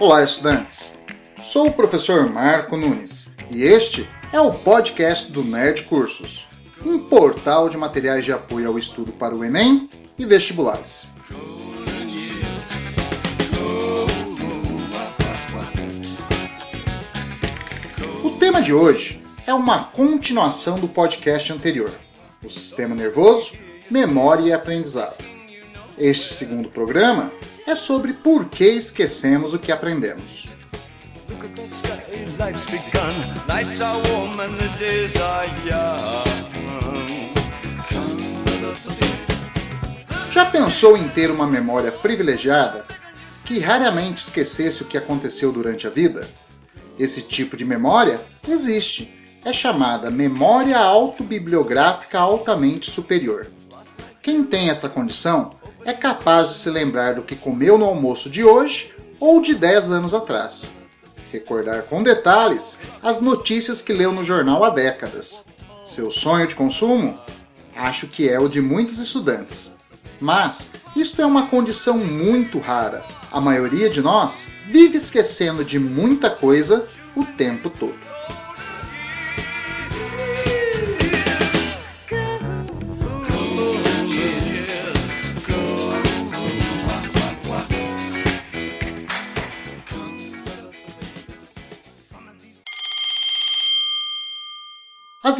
Olá, estudantes! Sou o professor Marco Nunes e este é o podcast do Nerd Cursos, um portal de materiais de apoio ao estudo para o Enem e vestibulares. O tema de hoje é uma continuação do podcast anterior: o sistema nervoso, memória e aprendizado. Este segundo programa é sobre por que esquecemos o que aprendemos. Já pensou em ter uma memória privilegiada que raramente esquecesse o que aconteceu durante a vida? Esse tipo de memória existe. É chamada memória autobibliográfica altamente superior. Quem tem essa condição é capaz de se lembrar do que comeu no almoço de hoje ou de 10 anos atrás. Recordar com detalhes as notícias que leu no jornal há décadas. Seu sonho de consumo? Acho que é o de muitos estudantes. Mas isto é uma condição muito rara. A maioria de nós vive esquecendo de muita coisa o tempo todo.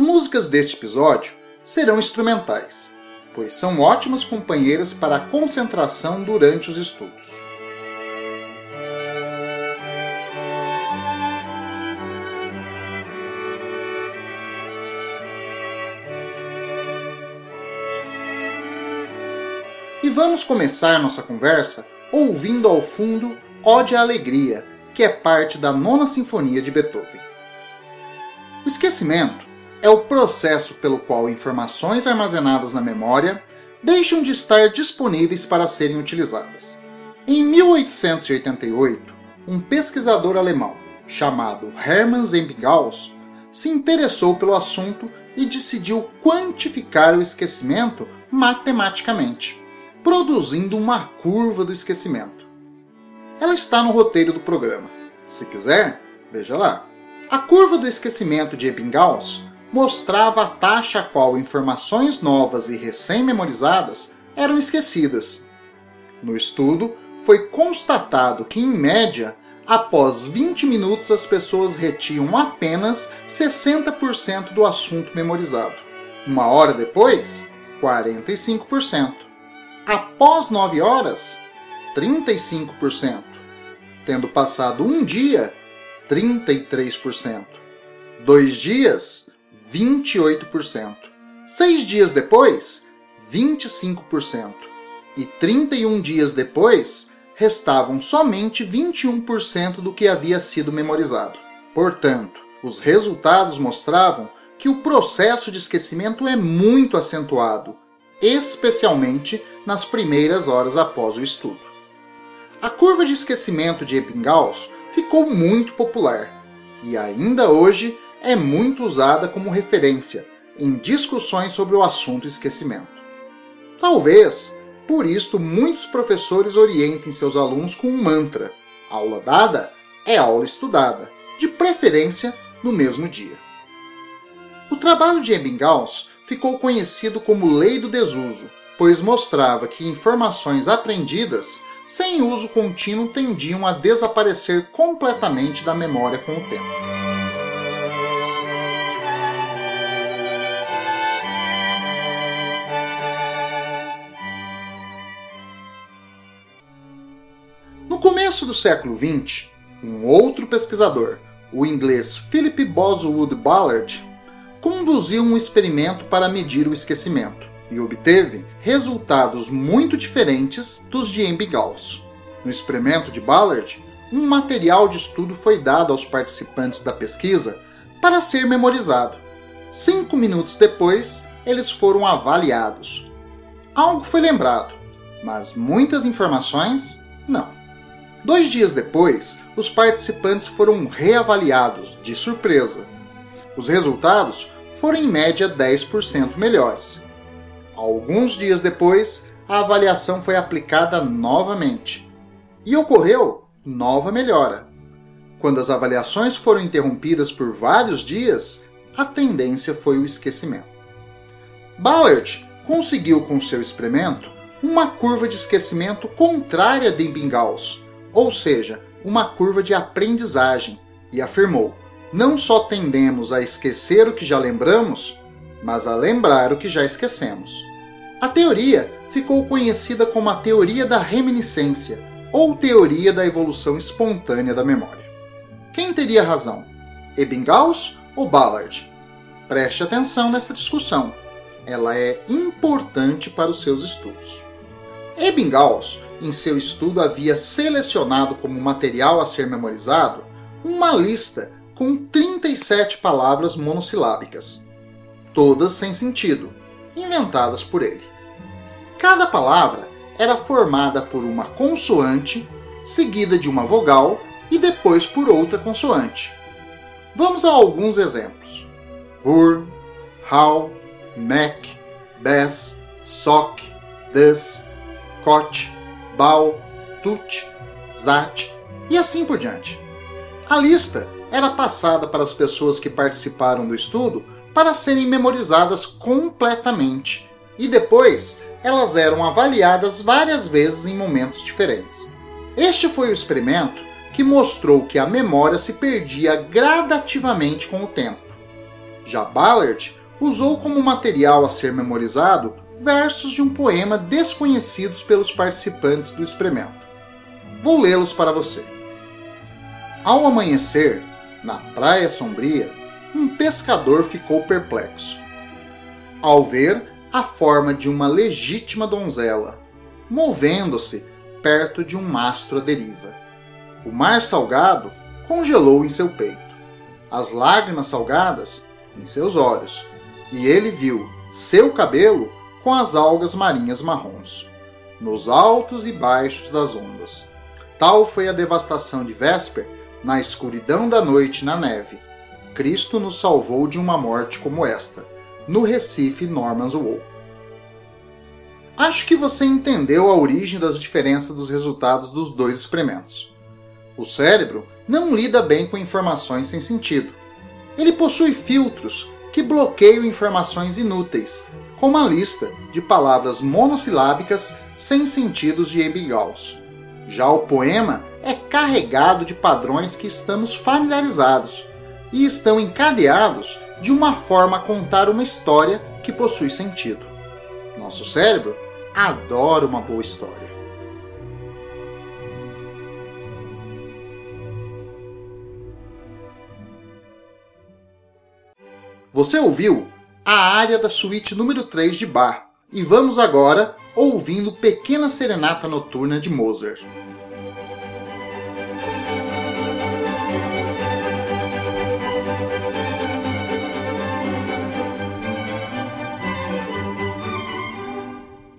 As músicas deste episódio serão instrumentais, pois são ótimas companheiras para a concentração durante os estudos. E vamos começar nossa conversa ouvindo ao fundo Ode à Alegria, que é parte da Nona Sinfonia de Beethoven. O esquecimento é o processo pelo qual informações armazenadas na memória deixam de estar disponíveis para serem utilizadas. Em 1888, um pesquisador alemão chamado Hermann Ebbinghaus se interessou pelo assunto e decidiu quantificar o esquecimento matematicamente, produzindo uma curva do esquecimento. Ela está no roteiro do programa. Se quiser, veja lá. A curva do esquecimento de Ebbinghaus mostrava a taxa a qual informações novas e recém-memorizadas eram esquecidas. No estudo, foi constatado que, em média, após 20 minutos as pessoas retinham apenas 60% do assunto memorizado. Uma hora depois, 45%. Após 9 horas, 35%. Tendo passado um dia, 33%. Dois dias, 28%. Seis dias depois, 25%. E 31 dias depois, restavam somente 21% do que havia sido memorizado. Portanto, os resultados mostravam que o processo de esquecimento é muito acentuado, especialmente nas primeiras horas após o estudo. A curva de esquecimento de Ebbinghaus ficou muito popular e ainda hoje é muito usada como referência em discussões sobre o assunto esquecimento. Talvez, por isto, muitos professores orientem seus alunos com um mantra: aula dada é aula estudada, de preferência no mesmo dia. O trabalho de Ebbinghaus ficou conhecido como Lei do Desuso, pois mostrava que informações aprendidas sem uso contínuo tendiam a desaparecer completamente da memória com o tempo. Do século XX, um outro pesquisador, o inglês Philip Boswood Ballard, conduziu um experimento para medir o esquecimento e obteve resultados muito diferentes dos de Ebbinghaus. No experimento de Ballard, um material de estudo foi dado aos participantes da pesquisa para ser memorizado. Cinco minutos depois, eles foram avaliados. Algo foi lembrado, mas muitas informações não. Dois dias depois, os participantes foram reavaliados, de surpresa. Os resultados foram em média 10% melhores. Alguns dias depois, a avaliação foi aplicada novamente e ocorreu nova melhora. Quando as avaliações foram interrompidas por vários dias, a tendência foi o esquecimento. Ballard conseguiu com seu experimento uma curva de esquecimento contrária de Ebbinghaus, ou seja, uma curva de aprendizagem, e afirmou: não só tendemos a esquecer o que já lembramos, mas a lembrar o que já esquecemos. A teoria ficou conhecida como a teoria da reminiscência ou teoria da evolução espontânea da memória. Quem teria razão? Ebbinghaus ou Ballard? Preste atenção nessa discussão. Ela é importante para os seus estudos. Ebbinghaus, em seu estudo, havia selecionado como material a ser memorizado uma lista com 37 palavras monossilábicas, todas sem sentido, inventadas por ele. Cada palavra era formada por uma consoante, seguida de uma vogal e depois por outra consoante. Vamos a alguns exemplos. Hur, How, Mac, Bess, Sock, Des, Kot, Bal, Tut, Zat e assim por diante. A lista era passada para as pessoas que participaram do estudo para serem memorizadas completamente e depois elas eram avaliadas várias vezes em momentos diferentes. Este foi o experimento que mostrou que a memória se perdia gradativamente com o tempo. Já Ballard usou como material a ser memorizado versos de um poema desconhecidos pelos participantes do experimento. Vou lê-los para você. Ao amanhecer, na praia sombria, um pescador ficou perplexo. Ao ver a forma de uma legítima donzela, movendo-se perto de um mastro à deriva. O mar salgado congelou em seu peito, as lágrimas salgadas em seus olhos, e ele viu seu cabelo com as algas marinhas marrons, nos altos e baixos das ondas. Tal foi a devastação de Vesper na escuridão da noite na neve. Cristo nos salvou de uma morte como esta, no Recife Norman's Wool. Acho que você entendeu a origem das diferenças dos resultados dos dois experimentos. O cérebro não lida bem com informações sem sentido. Ele possui filtros que bloqueiam informações inúteis, como a lista de palavras monossilábicas sem sentidos de Ebbinghaus. Já o poema é carregado de padrões que estamos familiarizados e estão encadeados de uma forma a contar uma história que possui sentido. Nosso cérebro adora uma boa história. Você ouviu a área da suíte número 3 de Bach e vamos agora ouvindo Pequena Serenata Noturna de Mozart.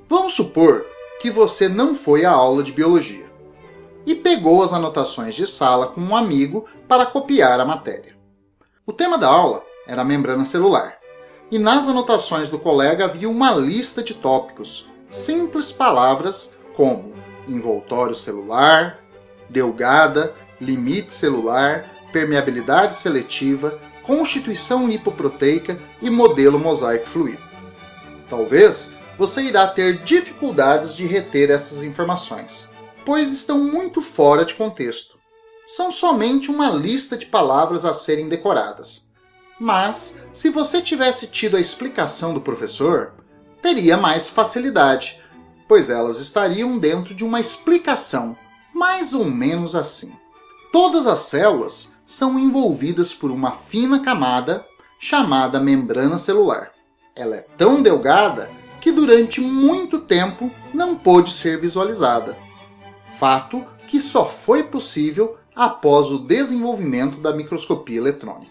Vamos supor que você não foi à aula de biologia e pegou as anotações de sala com um amigo para copiar a matéria. O tema da aula era a membrana celular, e nas anotações do colega havia uma lista de tópicos, simples palavras como envoltório celular, delgada, limite celular, permeabilidade seletiva, constituição lipoproteica e modelo mosaico fluido. Talvez você irá ter dificuldades de reter essas informações, pois estão muito fora de contexto. São somente uma lista de palavras a serem decoradas. Mas, se você tivesse tido a explicação do professor, teria mais facilidade, pois elas estariam dentro de uma explicação, mais ou menos assim. Todas as células são envolvidas por uma fina camada chamada membrana celular. Ela é tão delgada que durante muito tempo não pôde ser visualizada. Fato que só foi possível após o desenvolvimento da microscopia eletrônica.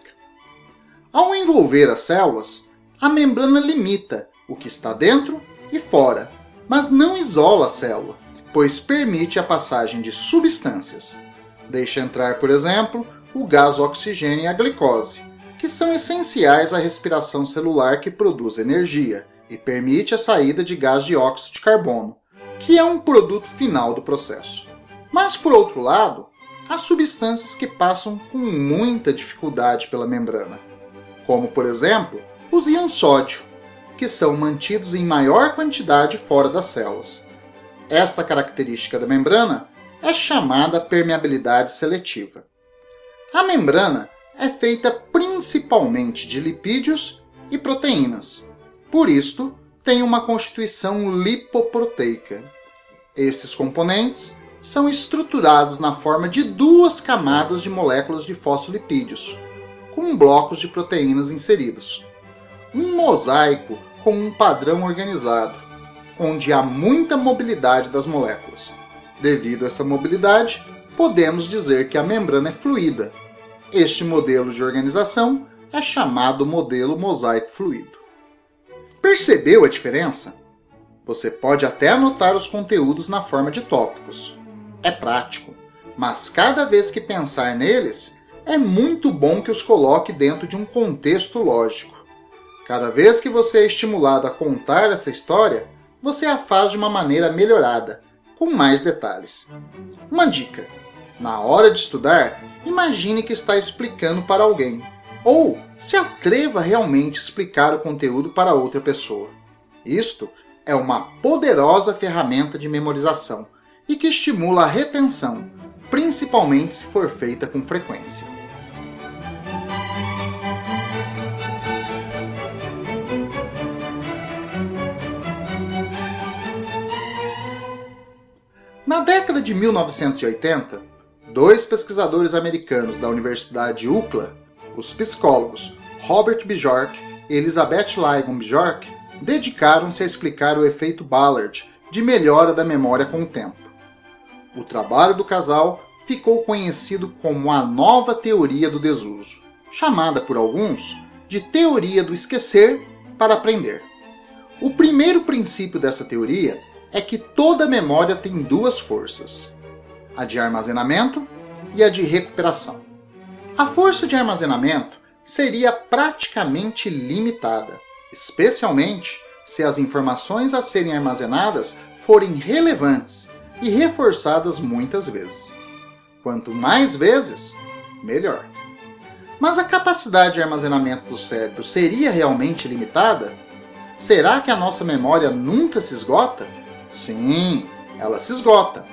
Ao envolver as células, a membrana limita o que está dentro e fora, mas não isola a célula, pois permite a passagem de substâncias. Deixa entrar, por exemplo, o gás oxigênio e a glicose, que são essenciais à respiração celular que produz energia, e permite a saída de gás dióxido de carbono, que é um produto final do processo. Mas, por outro lado, há substâncias que passam com muita dificuldade pela membrana, como, por exemplo, os íons sódio, que são mantidos em maior quantidade fora das células. Esta característica da membrana é chamada permeabilidade seletiva. A membrana é feita principalmente de lipídios e proteínas. Por isto, tem uma constituição lipoproteica. Esses componentes são estruturados na forma de duas camadas de moléculas de fosfolipídios, com blocos de proteínas inseridos. Um mosaico com um padrão organizado, onde há muita mobilidade das moléculas. Devido a essa mobilidade, podemos dizer que a membrana é fluida. Este modelo de organização é chamado modelo mosaico fluido. Percebeu a diferença? Você pode até anotar os conteúdos na forma de tópicos. É prático, mas cada vez que pensar neles, é muito bom que os coloque dentro de um contexto lógico. Cada vez que você é estimulado a contar essa história, você a faz de uma maneira melhorada, com mais detalhes. Uma dica: na hora de estudar, imagine que está explicando para alguém, ou se atreva realmente a explicar o conteúdo para outra pessoa. Isto é uma poderosa ferramenta de memorização e que estimula a retenção, principalmente se for feita com frequência. Na década de 1980, dois pesquisadores americanos da Universidade UCLA, os psicólogos Robert Bjork e Elizabeth Ligon Bjork, dedicaram-se a explicar o efeito Ballard de melhora da memória com o tempo. O trabalho do casal ficou conhecido como a nova teoria do desuso, chamada por alguns de teoria do esquecer para aprender. O primeiro princípio dessa teoria é que toda memória tem duas forças: a de armazenamento e a de recuperação. A força de armazenamento seria praticamente limitada, especialmente se as informações a serem armazenadas forem relevantes e reforçadas muitas vezes. Quanto mais vezes, melhor. Mas a capacidade de armazenamento do cérebro seria realmente limitada? Será que a nossa memória nunca se esgota? Sim, ela se esgota,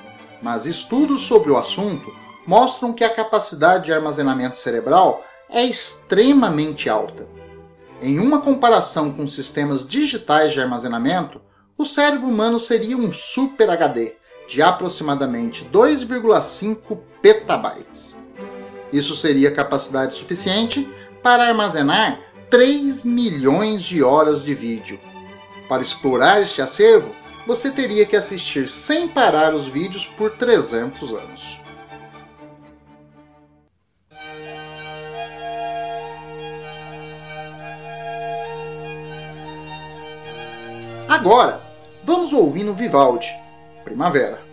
mas estudos sobre o assunto mostram que a capacidade de armazenamento cerebral é extremamente alta. Em uma comparação com sistemas digitais de armazenamento, o cérebro humano seria um Super HD de aproximadamente 2,5 petabytes. Isso seria capacidade suficiente para armazenar 3 milhões de horas de vídeo. Para explorar este acervo, você teria que assistir sem parar os vídeos por 300 anos. Agora, vamos ouvindo Vivaldi, Primavera.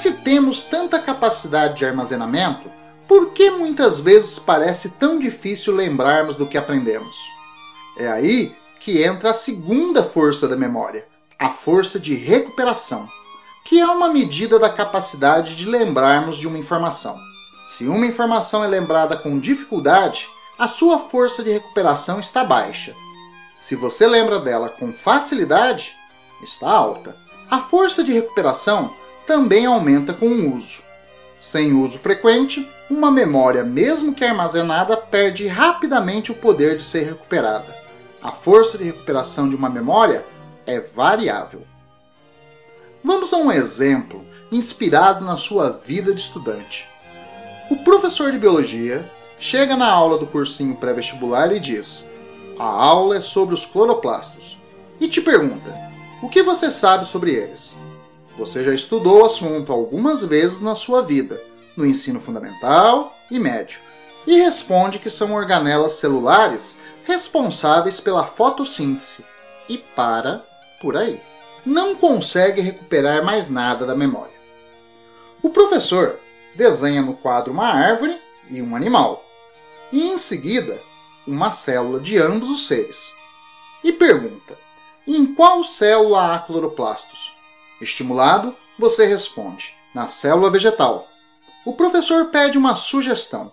Se temos tanta capacidade de armazenamento, por que muitas vezes parece tão difícil lembrarmos do que aprendemos? É aí que entra a segunda força da memória, a força de recuperação, que é uma medida da capacidade de lembrarmos de uma informação. Se uma informação é lembrada com dificuldade, a sua força de recuperação está baixa. Se você lembra dela com facilidade, está alta. A força de recuperação também aumenta com o uso. Sem uso frequente, uma memória, mesmo que armazenada, perde rapidamente o poder de ser recuperada. A força de recuperação de uma memória é variável. Vamos a um exemplo inspirado na sua vida de estudante. O professor de biologia chega na aula do cursinho pré-vestibular e diz: A aula é sobre os cloroplastos. E te pergunta: O que você sabe sobre eles? Você já estudou o assunto algumas vezes na sua vida, no ensino fundamental e médio, e responde que são organelas celulares responsáveis pela fotossíntese e para por aí. Não consegue recuperar mais nada da memória. O professor desenha no quadro uma árvore e um animal, e em seguida uma célula de ambos os seres. E pergunta: em qual célula há cloroplastos? Estimulado, você responde: na célula vegetal. O professor pede uma sugestão.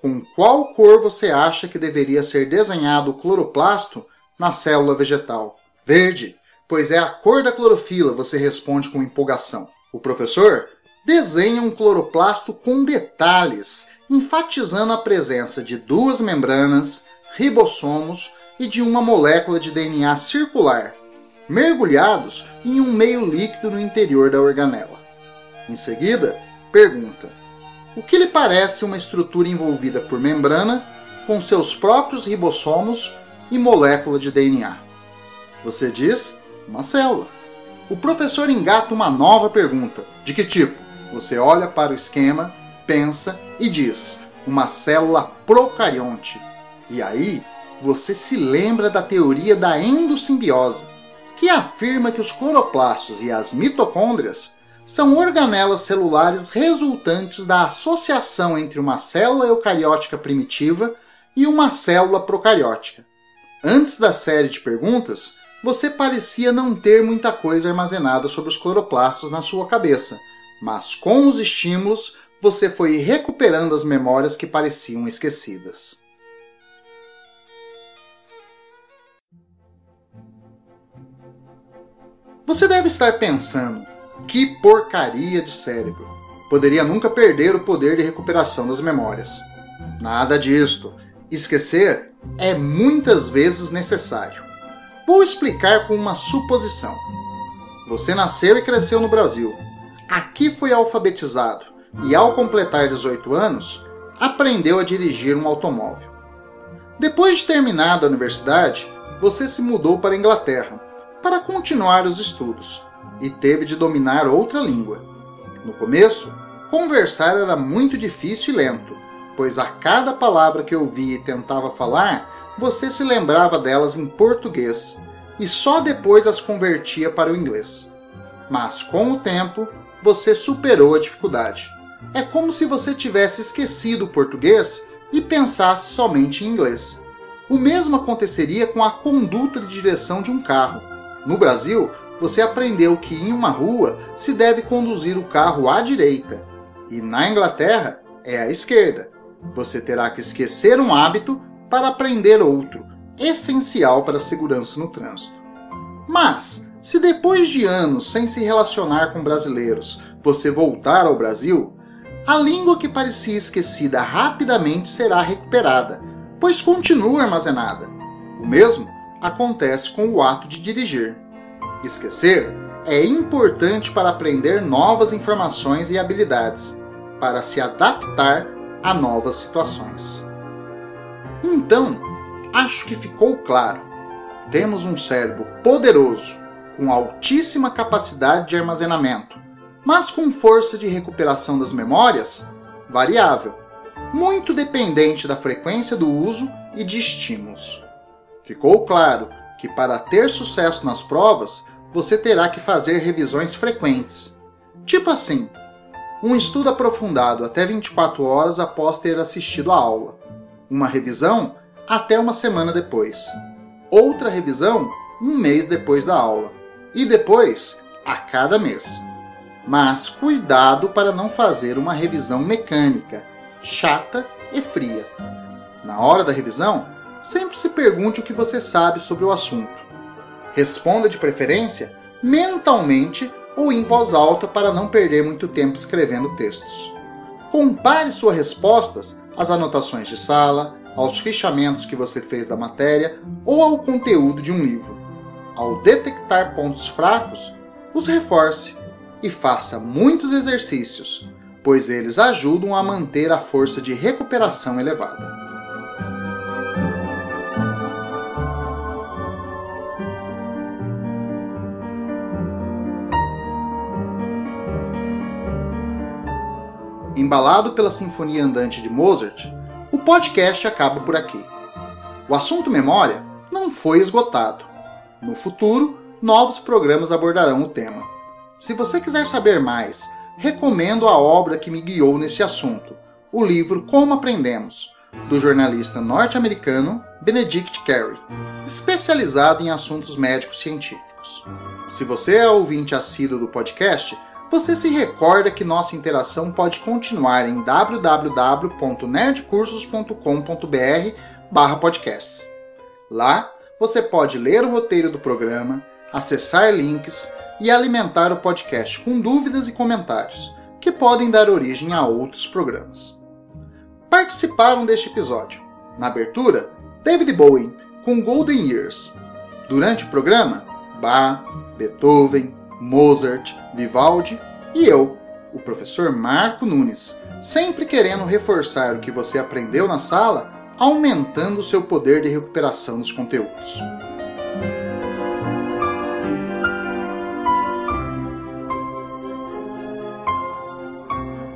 Com qual cor você acha que deveria ser desenhado o cloroplasto na célula vegetal? Verde, pois é a cor da clorofila, você responde com empolgação. O professor desenha um cloroplasto com detalhes, enfatizando a presença de duas membranas, ribossomos e de uma molécula de DNA circular, mergulhados em um meio líquido no interior da organela. Em seguida, pergunta: o que lhe parece uma estrutura envolvida por membrana, com seus próprios ribossomos e molécula de DNA? Você diz: uma célula. O professor engata uma nova pergunta: de que tipo? Você olha para o esquema, pensa e diz: uma célula procarionte. E aí, você se lembra da teoria da endossimbiose, que afirma que os cloroplastos e as mitocôndrias são organelas celulares resultantes da associação entre uma célula eucariótica primitiva e uma célula procariótica. Antes da série de perguntas, você parecia não ter muita coisa armazenada sobre os cloroplastos na sua cabeça, mas com os estímulos você foi recuperando as memórias que pareciam esquecidas. Você deve estar pensando: que porcaria de cérebro! Poderia nunca perder o poder de recuperação das memórias. Nada disto. Esquecer é muitas vezes necessário. Vou explicar com uma suposição. Você nasceu e cresceu no Brasil. Aqui foi alfabetizado e, ao completar 18 anos, aprendeu a dirigir um automóvel. Depois de terminado a universidade, você se mudou para a Inglaterra para continuar os estudos e teve de dominar outra língua. No começo, conversar era muito difícil e lento, pois a cada palavra que ouvia e tentava falar, você se lembrava delas em português e só depois as convertia para o inglês. Mas com o tempo, você superou a dificuldade. É como se você tivesse esquecido o português e pensasse somente em inglês. O mesmo aconteceria com a conduta de direção de um carro. No Brasil, você aprendeu que em uma rua se deve conduzir o carro à direita e na Inglaterra é à esquerda. Você terá que esquecer um hábito para aprender outro, essencial para a segurança no trânsito. Mas, se depois de anos sem se relacionar com brasileiros você voltar ao Brasil, a língua que parecia esquecida rapidamente será recuperada, pois continua armazenada. O mesmo acontece com o ato de dirigir. Esquecer é importante para aprender novas informações e habilidades, para se adaptar a novas situações. Então, acho que ficou claro. Temos um cérebro poderoso, com altíssima capacidade de armazenamento, mas com força de recuperação das memórias variável, muito dependente da frequência do uso e de estímulos. Ficou claro que para ter sucesso nas provas, você terá que fazer revisões frequentes. Tipo assim, um estudo aprofundado até 24 horas após ter assistido a aula uma revisão até uma semana depois, outra revisão um mês depois da aula e depois a cada mês. Mas cuidado para não fazer uma revisão mecânica, chata e fria. Na hora da revisão, sempre se pergunte o que você sabe sobre o assunto. Responda de preferência mentalmente ou em voz alta para não perder muito tempo escrevendo textos. Compare suas respostas às anotações de sala, aos fichamentos que você fez da matéria ou ao conteúdo de um livro. Ao detectar pontos fracos, os reforce e faça muitos exercícios, pois eles ajudam a manter a força de recuperação elevada. Embalado pela Sinfonia Andante de Mozart, o podcast acaba por aqui. O assunto memória não foi esgotado. No futuro, novos programas abordarão o tema. Se você quiser saber mais recomendo a obra que me guiou nesse assunto, o livro Como Aprendemos, do jornalista norte-americano Benedict Carey, especializado em assuntos médicos científicos. Se você é ouvinte assíduo do podcast, você se recorda que nossa interação pode continuar em www.nerdcursos.com.br/podcasts. Lá, você pode ler o roteiro do programa, acessar links e alimentar o podcast com dúvidas e comentários, que podem dar origem a outros programas. Participaram deste episódio, na abertura, David Bowie com Golden Years. Durante o programa, Bach, Beethoven, Mozart, Vivaldi e eu, o professor Marco Nunes, sempre querendo reforçar o que você aprendeu na sala, aumentando o seu poder de recuperação dos conteúdos.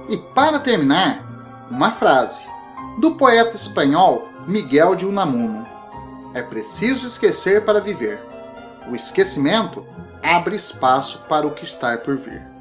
E para terminar, uma frase do poeta espanhol Miguel de Unamuno: É preciso esquecer para viver. O esquecimento abre espaço para o que está por vir.